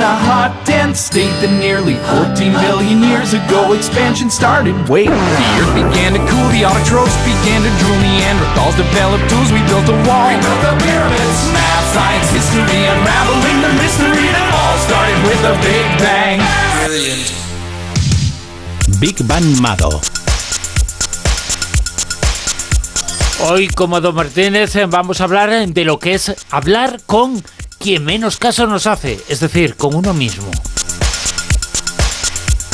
in a hot, dense state that nearly 14 billion years ago expansion started. Wait, the earth began to cool, the autotrophs began to drool, Neanderthals developed tools, we built a wall. We built the pyramids. Math, science, history, unraveling the mystery that all started with a big bang. Brilliant. Big Bang Mado. Hoy, como Don Martínez, vamos a hablar de lo que es hablar con quien menos caso nos hace, es decir, con uno mismo.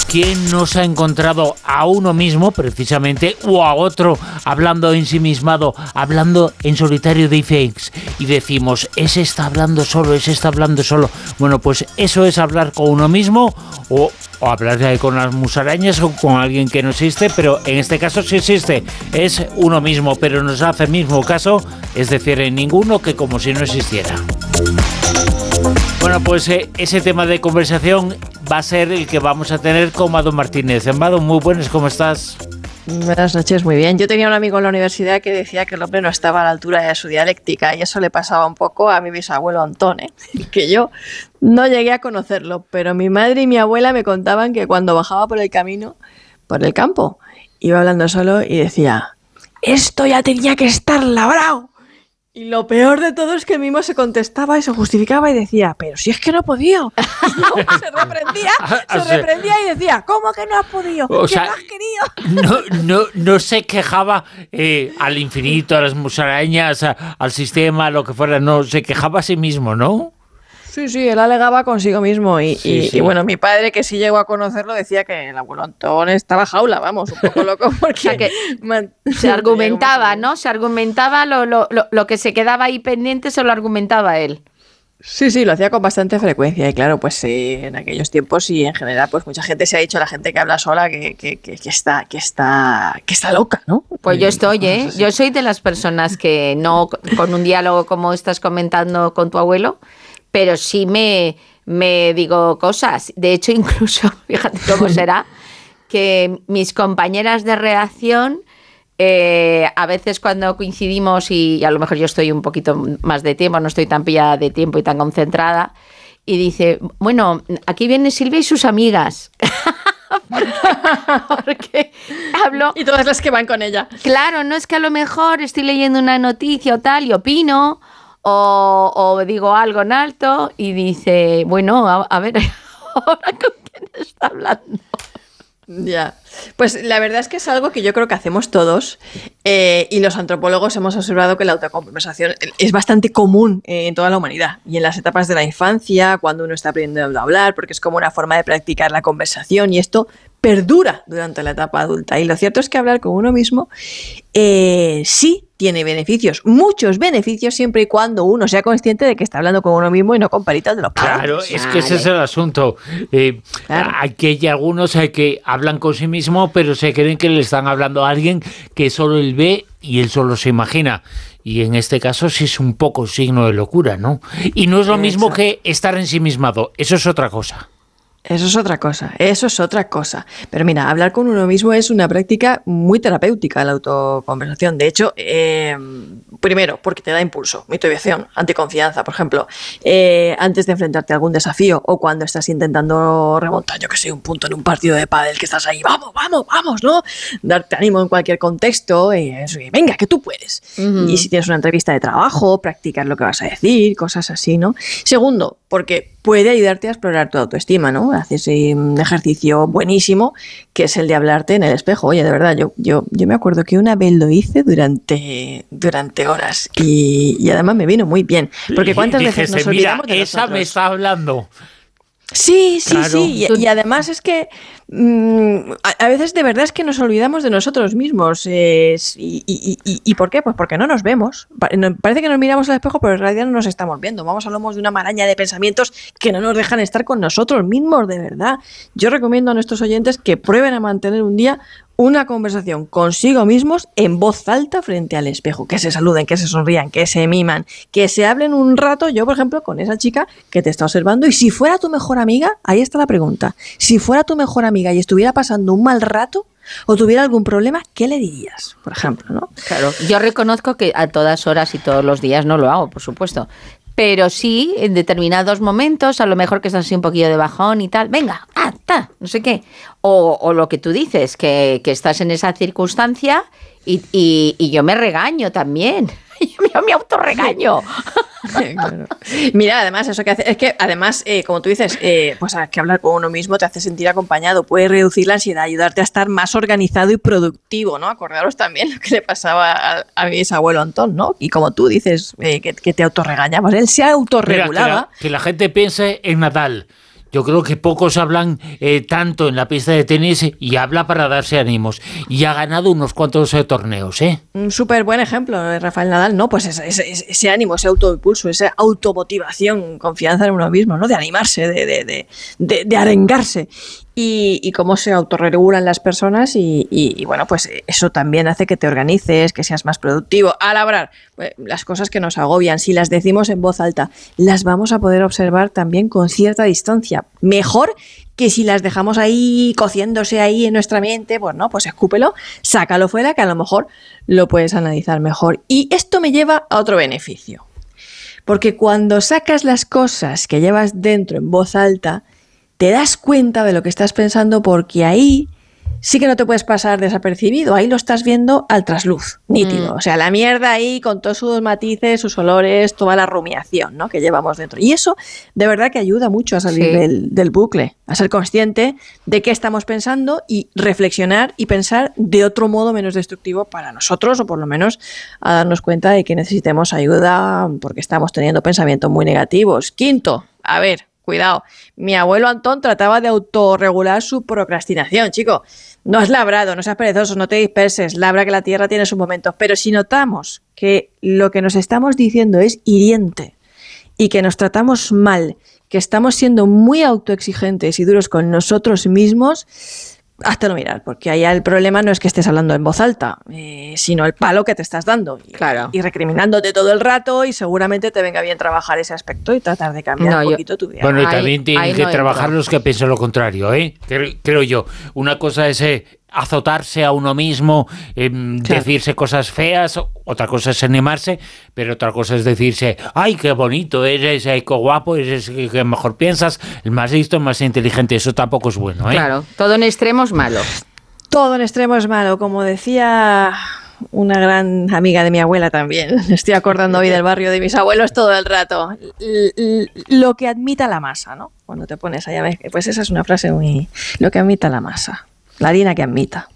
¿Quién nos ha encontrado a uno mismo precisamente o a otro hablando ensimismado, hablando en solitario de fakes y decimos, ese está hablando solo, ese está hablando solo? Bueno, pues eso es hablar con uno mismo o, hablar con las musarañas o con alguien que no existe, pero en este caso sí existe, es uno mismo, pero nos hace mismo caso, es decir, en ninguno que como si no existiera. Bueno, pues eh, ese tema de conversación va a ser el que vamos a tener con Mado Martínez. Mado, muy buenas, ¿cómo estás? Buenas noches, muy bien. Yo tenía un amigo en la universidad que decía que el hombre no estaba a la altura de su dialéctica y eso le pasaba un poco a mi bisabuelo Antón, ¿eh? que yo no llegué a conocerlo, pero mi madre y mi abuela me contaban que cuando bajaba por el camino, por el campo, iba hablando solo y decía, esto ya tenía que estar labrado. Y lo peor de todo es que mismo se contestaba y se justificaba y decía, pero si es que no he podido. se reprendía, se reprendía y decía, ¿cómo que no has podido? O ¿Qué sea, no has querido? No, no, no se quejaba eh, al infinito, a las musarañas, a- al sistema, a lo que fuera, no, se quejaba a sí mismo, ¿no? Sí, sí, él alegaba consigo mismo. Y, Sí, y- sí. y bueno, mi padre, que sí llegó a conocerlo, decía que el abuelo Antón estaba jaula, vamos, un poco loco porque sea que man- Se argumentaba, ¿no? Se argumentaba lo, lo, lo, lo que se quedaba ahí pendiente, se lo argumentaba él. Sí, sí, lo hacía con bastante frecuencia y claro, pues sí, en aquellos tiempos y en general, pues mucha gente se ha dicho, la gente que habla sola, que, que, que, que está, que está, que está loca, ¿no? Pues yo estoy, ¿eh? Yo soy de las personas que no con un diálogo como estás comentando con tu abuelo, pero sí me, me digo cosas. De hecho, incluso, fíjate cómo será, que mis compañeras de redacción, eh, a veces cuando coincidimos y a lo mejor yo estoy un poquito más de tiempo, no estoy tan pillada de tiempo y tan concentrada, y dice, bueno, aquí viene Silvia y sus amigas. Porque hablo Y todas las que van con ella. Claro, no es que a lo mejor estoy leyendo una noticia o tal y opino o, digo algo en alto y dice, bueno, a, ver, ahora con quién está hablando. Ya. Pues la verdad es que es algo que yo creo que hacemos todos eh, y los antropólogos hemos observado que la autoconversación es bastante común eh, en toda la humanidad y en las etapas de la infancia, cuando uno está aprendiendo a hablar, porque es como una forma de practicar la conversación y esto perdura durante la etapa adulta. Y lo cierto es que hablar con uno mismo eh, sí tiene beneficios, muchos beneficios, siempre y cuando uno sea consciente de que está hablando con uno mismo y no con paritas de los Claro, padres. es que ese es el asunto. Eh, Claro. Aquí hay algunos que hablan con sí mismo, pero se creen que le están hablando a alguien que solo él ve y él solo se imagina. Y en este caso sí es un poco signo de locura, ¿no? Y no es lo mismo que estar ensimismado, eso es otra cosa. Eso es otra cosa, eso es otra cosa. Pero mira, hablar con uno mismo es una práctica muy terapéutica, la autoconversación. De hecho, eh, primero, porque te da impulso, motivación, anticonfianza, por ejemplo, eh, antes de enfrentarte a algún desafío o cuando estás intentando remontar, yo que sé, un punto en un partido de pádel que estás ahí, vamos, vamos, vamos, ¿no? Darte ánimo en cualquier contexto, y eso, y venga, que tú puedes. Y si tienes una entrevista de trabajo, practicar lo que vas a decir, cosas así, ¿no? Segundo, porque puede ayudarte a explorar tu autoestima, ¿no? Haces eh, un ejercicio buenísimo que es el de hablarte en el espejo. Oye, de verdad, yo, yo, yo me acuerdo que una vez lo hice durante, durante horas y, y además me vino muy bien. Porque cuántas veces nos mira, olvidamos de esa me nosotros?". está hablando. Sí, sí, Claro. sí. Y, y además es que mm, a, a veces de verdad es que nos olvidamos de nosotros mismos. eh, y, y- y- y por qué? Pues porque no nos vemos. Parece que nos miramos al espejo, pero en realidad no nos estamos viendo. Vamos a lomos de una maraña de pensamientos que no nos dejan estar con nosotros mismos, de verdad. Yo recomiendo a nuestros oyentes que prueben a mantener un día una conversación consigo mismos en voz alta frente al espejo, que se saluden, que se sonrían, que se miman, que se hablen un rato, yo por ejemplo, con esa chica que te está observando y si fuera tu mejor amiga, ahí está la pregunta, si fuera tu mejor amiga y estuviera pasando un mal rato o tuviera algún problema, ¿qué le dirías? Por ejemplo, ¿no? Claro, yo reconozco que a todas horas y todos los días no lo hago, por supuesto. pero sí, en determinados momentos, a lo mejor que estás así un poquillo de bajón y tal, venga, no sé qué. O, o lo que tú dices, que, que estás en esa circunstancia y, y, y yo me regaño también. Yo me autorregaño. Claro. Mira, además, eso que hace, es que además, eh, como tú dices, eh, pues que hablar con uno mismo te hace sentir acompañado, puede reducir la ansiedad, ayudarte a estar más organizado y productivo, ¿no? Acordaros también lo que le pasaba a, a mi bisabuelo Antón, ¿no? Y como tú dices, eh, que, que, te autorregañabas, él se autorregulaba. Mira, que, la, que la gente piense en Natal. Yo creo que pocos hablan eh, tanto en la pista de tenis y habla para darse ánimos. Y ha ganado unos cuantos eh, torneos, ¿eh? Un súper buen ejemplo, eh, Rafael Nadal, ¿no? Pues ese, ese, ese, ánimo, ese autoimpulso, esa automotivación, confianza en uno mismo, ¿no? De animarse, de, de, de, de arengarse. Y, cómo se autorregulan las personas y, bueno, pues eso también hace que te organices, que seas más productivo. Al hablar, pues, las cosas que nos agobian, si las decimos en voz alta, las vamos a poder observar también con cierta distancia. Mejor que si las dejamos ahí cociéndose ahí en nuestra mente, pues no, pues escúpelo, sácalo fuera, que a lo mejor lo puedes analizar mejor. Y esto me lleva a otro beneficio. Porque cuando sacas las cosas que llevas dentro en voz alta, te das cuenta de lo que estás pensando porque ahí sí que no te puedes pasar desapercibido, ahí lo estás viendo al trasluz, nítido. Mm. O sea, la mierda ahí con todos sus matices, sus olores, toda la rumiación ¿no? que llevamos dentro. Y eso de verdad que ayuda mucho a salir sí. del, del, bucle, a ser consciente de qué estamos pensando y reflexionar y pensar de otro modo menos destructivo para nosotros o por lo menos a darnos cuenta de que necesitemos ayuda porque estamos teniendo pensamientos muy negativos. Quinto, a ver, cuidado. Mi abuelo Antón trataba de autorregular su procrastinación, chico. No has labrado, no seas perezoso, no te disperses, labra que la tierra tiene sus momentos. Pero si notamos que lo que nos estamos diciendo es hiriente y que nos tratamos mal, que estamos siendo muy autoexigentes y duros con nosotros mismos, no mirar, porque allá el problema no es que estés hablando en voz alta, eh, sino el palo que te estás dando. Y, claro. y recriminándote todo el rato y seguramente te venga bien trabajar ese aspecto y tratar de cambiar no, un poquito tu vida. Bueno, y también tienen que no trabajar los que piensan lo contrario, ¿eh? Creo, creo yo. Una cosa es eh, azotarse a uno mismo, eh, claro. decirse cosas feas, otra cosa es animarse, pero otra cosa es decirse, ay, qué bonito, eres, ay, qué guapo, eres el que mejor piensas, el más listo, el más inteligente, eso tampoco es bueno. ¿eh? Claro, todo en extremo es malo. Todo en extremo es malo, como decía una gran amiga de mi abuela también. Estoy acordando hoy del barrio de mis abuelos todo el rato. L lo que admita la masa, ¿no? Cuando te pones allá, pues esa es una frase muy... Lo que admita la masa. La harina que admita.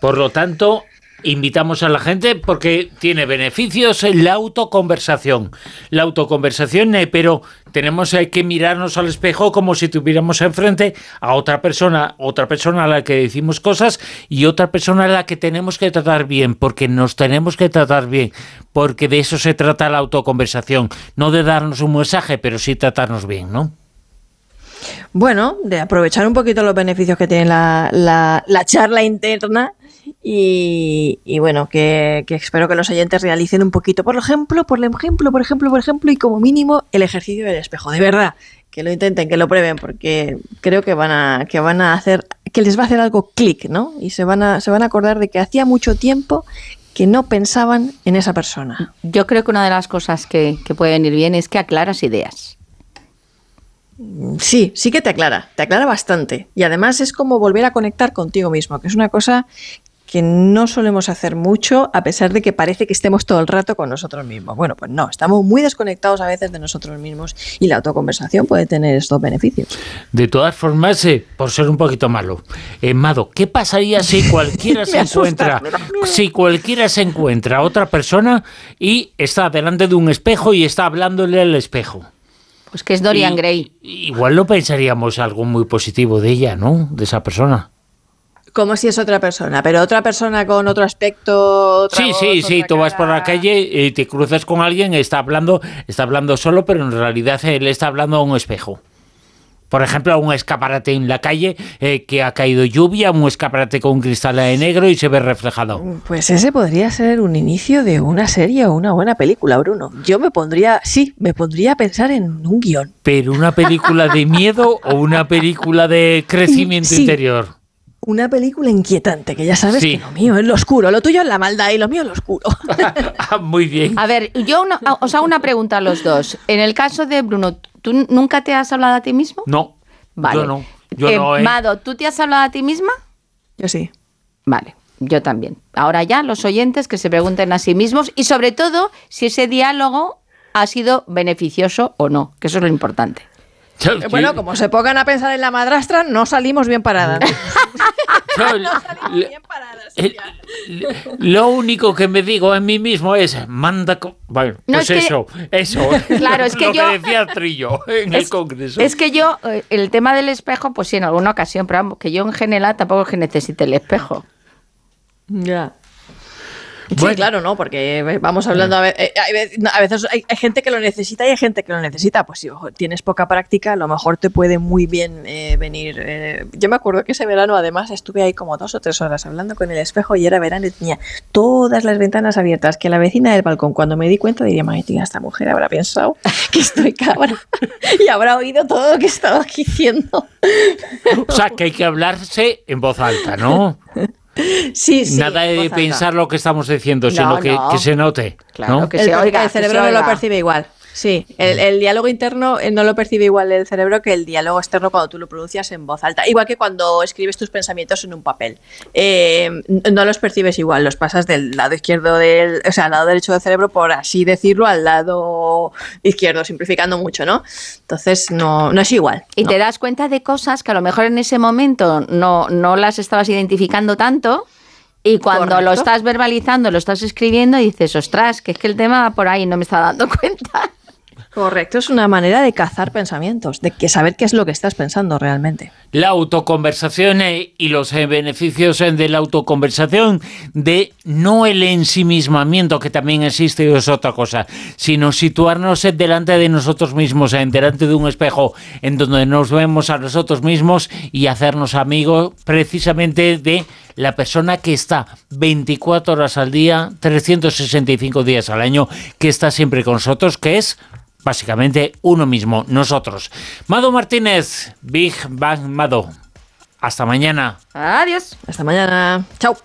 Por lo tanto, invitamos a la gente porque tiene beneficios la autoconversación. La autoconversación, eh, pero tenemos que mirarnos al espejo como si tuviéramos enfrente a otra persona, otra persona a la que decimos cosas y otra persona a la que tenemos que tratar bien, porque nos tenemos que tratar bien, porque de eso se trata la autoconversación, no de darnos un mensaje, pero sí tratarnos bien, ¿no? Bueno, de aprovechar un poquito los beneficios que tiene la, la, la charla interna y, bueno, que, que, espero que los oyentes realicen un poquito, por ejemplo, por ejemplo, por ejemplo, por ejemplo, y como mínimo el ejercicio del espejo, de verdad, que lo intenten, que lo prueben, porque creo que van a, que van a hacer, que les va a hacer algo clic, ¿no? Y se van a, se van a acordar de que hacía mucho tiempo que no pensaban en esa persona. Yo creo que una de las cosas que, que pueden ir bien es que aclaras ideas. Sí, sí que te aclara, te aclara bastante. Y además es como volver a conectar contigo mismo, que es una cosa que no solemos hacer mucho a pesar de que parece que estemos todo el rato con nosotros mismos. Bueno, pues no, estamos muy desconectados a veces de nosotros mismos y la autoconversación puede tener estos beneficios. De todas formas, eh, por ser un poquito malo, eh, Mado, ¿qué pasaría si cualquiera se encuentra, si cualquiera se encuentra a otra persona y está delante de un espejo y está hablándole al espejo? Pues que es Dorian y, Gray. Igual no pensaríamos algo muy positivo de ella, ¿no? De esa persona. Como si es otra persona, pero otra persona con otro aspecto. Otra sí, voz, sí, sí. Tú cara. vas por la calle y te cruzas con alguien, está hablando, está hablando solo, pero en realidad él está hablando a un espejo. Por ejemplo, a un escaparate en la calle eh, que ha caído lluvia, un escaparate con un cristal de negro y se ve reflejado. Pues ese podría ser un inicio de una serie o una buena película, Bruno. Yo me pondría, sí, me pondría a pensar en un guion. ¿Pero una película de miedo o una película de crecimiento sí. interior? Una película inquietante, que ya sabes Sí. que lo mío es lo oscuro, lo tuyo es la maldad y lo mío es lo oscuro. Ah, Muy bien. A ver, yo una- os hago una pregunta a los dos. En el caso de Bruno, ¿tú nunca te has hablado a ti mismo? No, Vale. yo no. Yo Eh, no, ¿eh? Mado, ¿tú te has hablado a ti misma? Yo sí. Vale, yo también. Ahora ya los oyentes que se pregunten a sí mismos y sobre todo si ese diálogo ha sido beneficioso o no, que eso es lo importante. Eh, Bueno, como se pongan a pensar en la madrastra, no salimos bien paradas. yo- le- bien paradas. el- lo único que me digo en mí mismo es manda bueno No, pues es que- eso eso Claro, es que lo yo- que decía Trillo en el Es- congreso Es que yo, eh, el tema del espejo, pues sí, en alguna ocasión, pero vamos, que yo en general tampoco es que necesite el espejo. Ya. Sí, Bueno. claro, ¿no? Porque eh, vamos hablando, a eh, a veces hay, hay gente que lo necesita y hay gente que lo necesita. Pues si tienes poca práctica, a lo mejor te puede muy bien eh, venir. eh, Yo me acuerdo que ese verano, además, estuve ahí como dos o tres horas hablando con el espejo y era verano y tenía todas las ventanas abiertas. Que la vecina del balcón, cuando me di cuenta, diría, madre tía, esta mujer habrá pensado que estoy cabra y habrá oído todo lo que estaba diciendo. o sea que hay que hablarse en voz alta no Sí, sí. nada de alta. pensar lo que estamos diciendo No, sino que, no. que se note Claro ¿no? que el, se per- oiga, el que se cerebro no lo percibe igual. Sí, el, el diálogo interno eh, no lo percibe igual el cerebro que el diálogo externo cuando tú lo pronuncias en voz alta. Igual que cuando escribes tus pensamientos en un papel. Eh, no los percibes igual, los pasas del lado izquierdo del, o sea, al lado derecho del cerebro, por así decirlo, al lado izquierdo, simplificando mucho, ¿no? Entonces no, no es igual. Y no. te das cuenta de cosas que a lo mejor en ese momento no, no las estabas identificando tanto. Y cuando lo estás verbalizando, lo estás escribiendo, dices, ostras, que es que el tema va por ahí no me está dando cuenta. Correcto, es una manera de cazar pensamientos, de que saber qué es lo que estás pensando realmente. la autoconversación eh, y los eh, beneficios eh, de la autoconversación, de no el ensimismamiento, que también existe, es otra cosa, sino situarnos eh, delante de nosotros mismos, delante de un espejo en donde nos vemos a nosotros mismos y hacernos amigos precisamente de la persona que está 24 horas al día, 365 días al año, que está siempre con nosotros, que es básicamente uno mismo, nosotros. Mado Martínez, Big Bang Mado. Hasta mañana. Adiós. Hasta mañana. Chao.